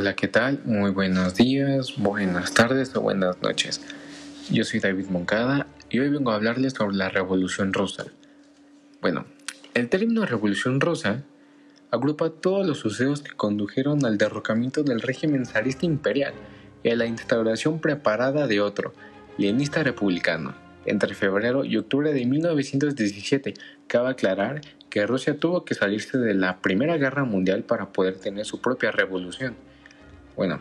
Hola, ¿qué tal? Muy buenos días, buenas tardes o buenas noches. Yo soy David Moncada y hoy vengo a hablarles sobre la Revolución Rusa. Bueno, el término Revolución Rusa agrupa todos los sucesos que condujeron al derrocamiento del régimen zarista imperial y a la instauración preparada de otro, leninista republicano, entre febrero y octubre de 1917. Cabe aclarar que Rusia tuvo que salirse de la Primera Guerra Mundial para poder tener su propia revolución. Bueno,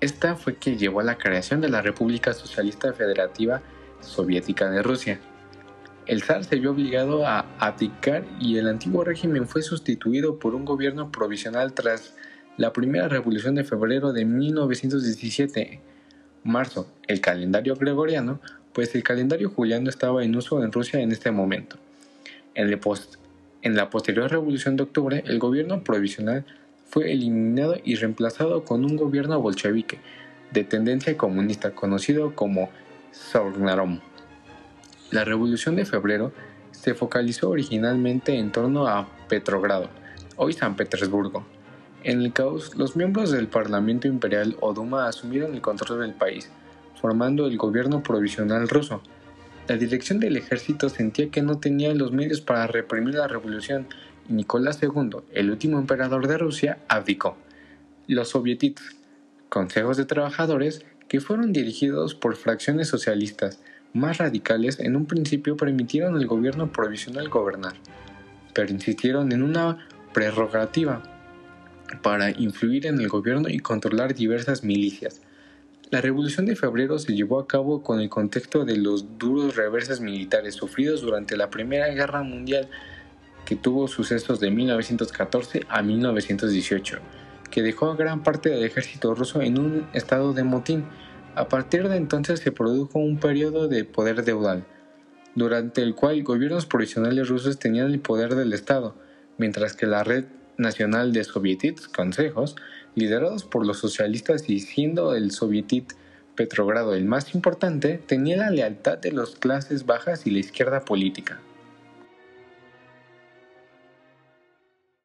esta fue que llevó a la creación de la República Socialista Federativa Soviética de Rusia. El zar se vio obligado a abdicar y el antiguo régimen fue sustituido por un gobierno provisional tras la primera revolución de febrero de 1917. Marzo, el calendario gregoriano, pues el calendario juliano estaba en uso en Rusia en este momento. En, en la posterior revolución de octubre, el gobierno provisional fue eliminado y reemplazado con un gobierno bolchevique de tendencia comunista conocido como Sornarom. La Revolución de Febrero se focalizó originalmente en torno a Petrogrado, hoy San Petersburgo. En el caos, los miembros del Parlamento Imperial o Duma asumieron el control del país, formando el gobierno provisional ruso. La dirección del ejército sentía que no tenía los medios para reprimir la revolución Nicolás II, el último emperador de Rusia, abdicó. Los sovietitos, consejos de trabajadores, que fueron dirigidos por fracciones socialistas más radicales, en un principio permitieron al gobierno provisional gobernar, pero insistieron en una prerrogativa para influir en el gobierno y controlar diversas milicias. La Revolución de Febrero se llevó a cabo con el contexto de los duros reverses militares sufridos durante la Primera Guerra Mundial que tuvo sucesos de 1914 a 1918, que dejó a gran parte del ejército ruso en un estado de motín. A partir de entonces se produjo un periodo de poder deudal, durante el cual gobiernos provisionales rusos tenían el poder del Estado, mientras que la red nacional de sovietitos, consejos, liderados por los socialistas y siendo el sovietit Petrogrado el más importante, tenía la lealtad de las clases bajas y la izquierda política.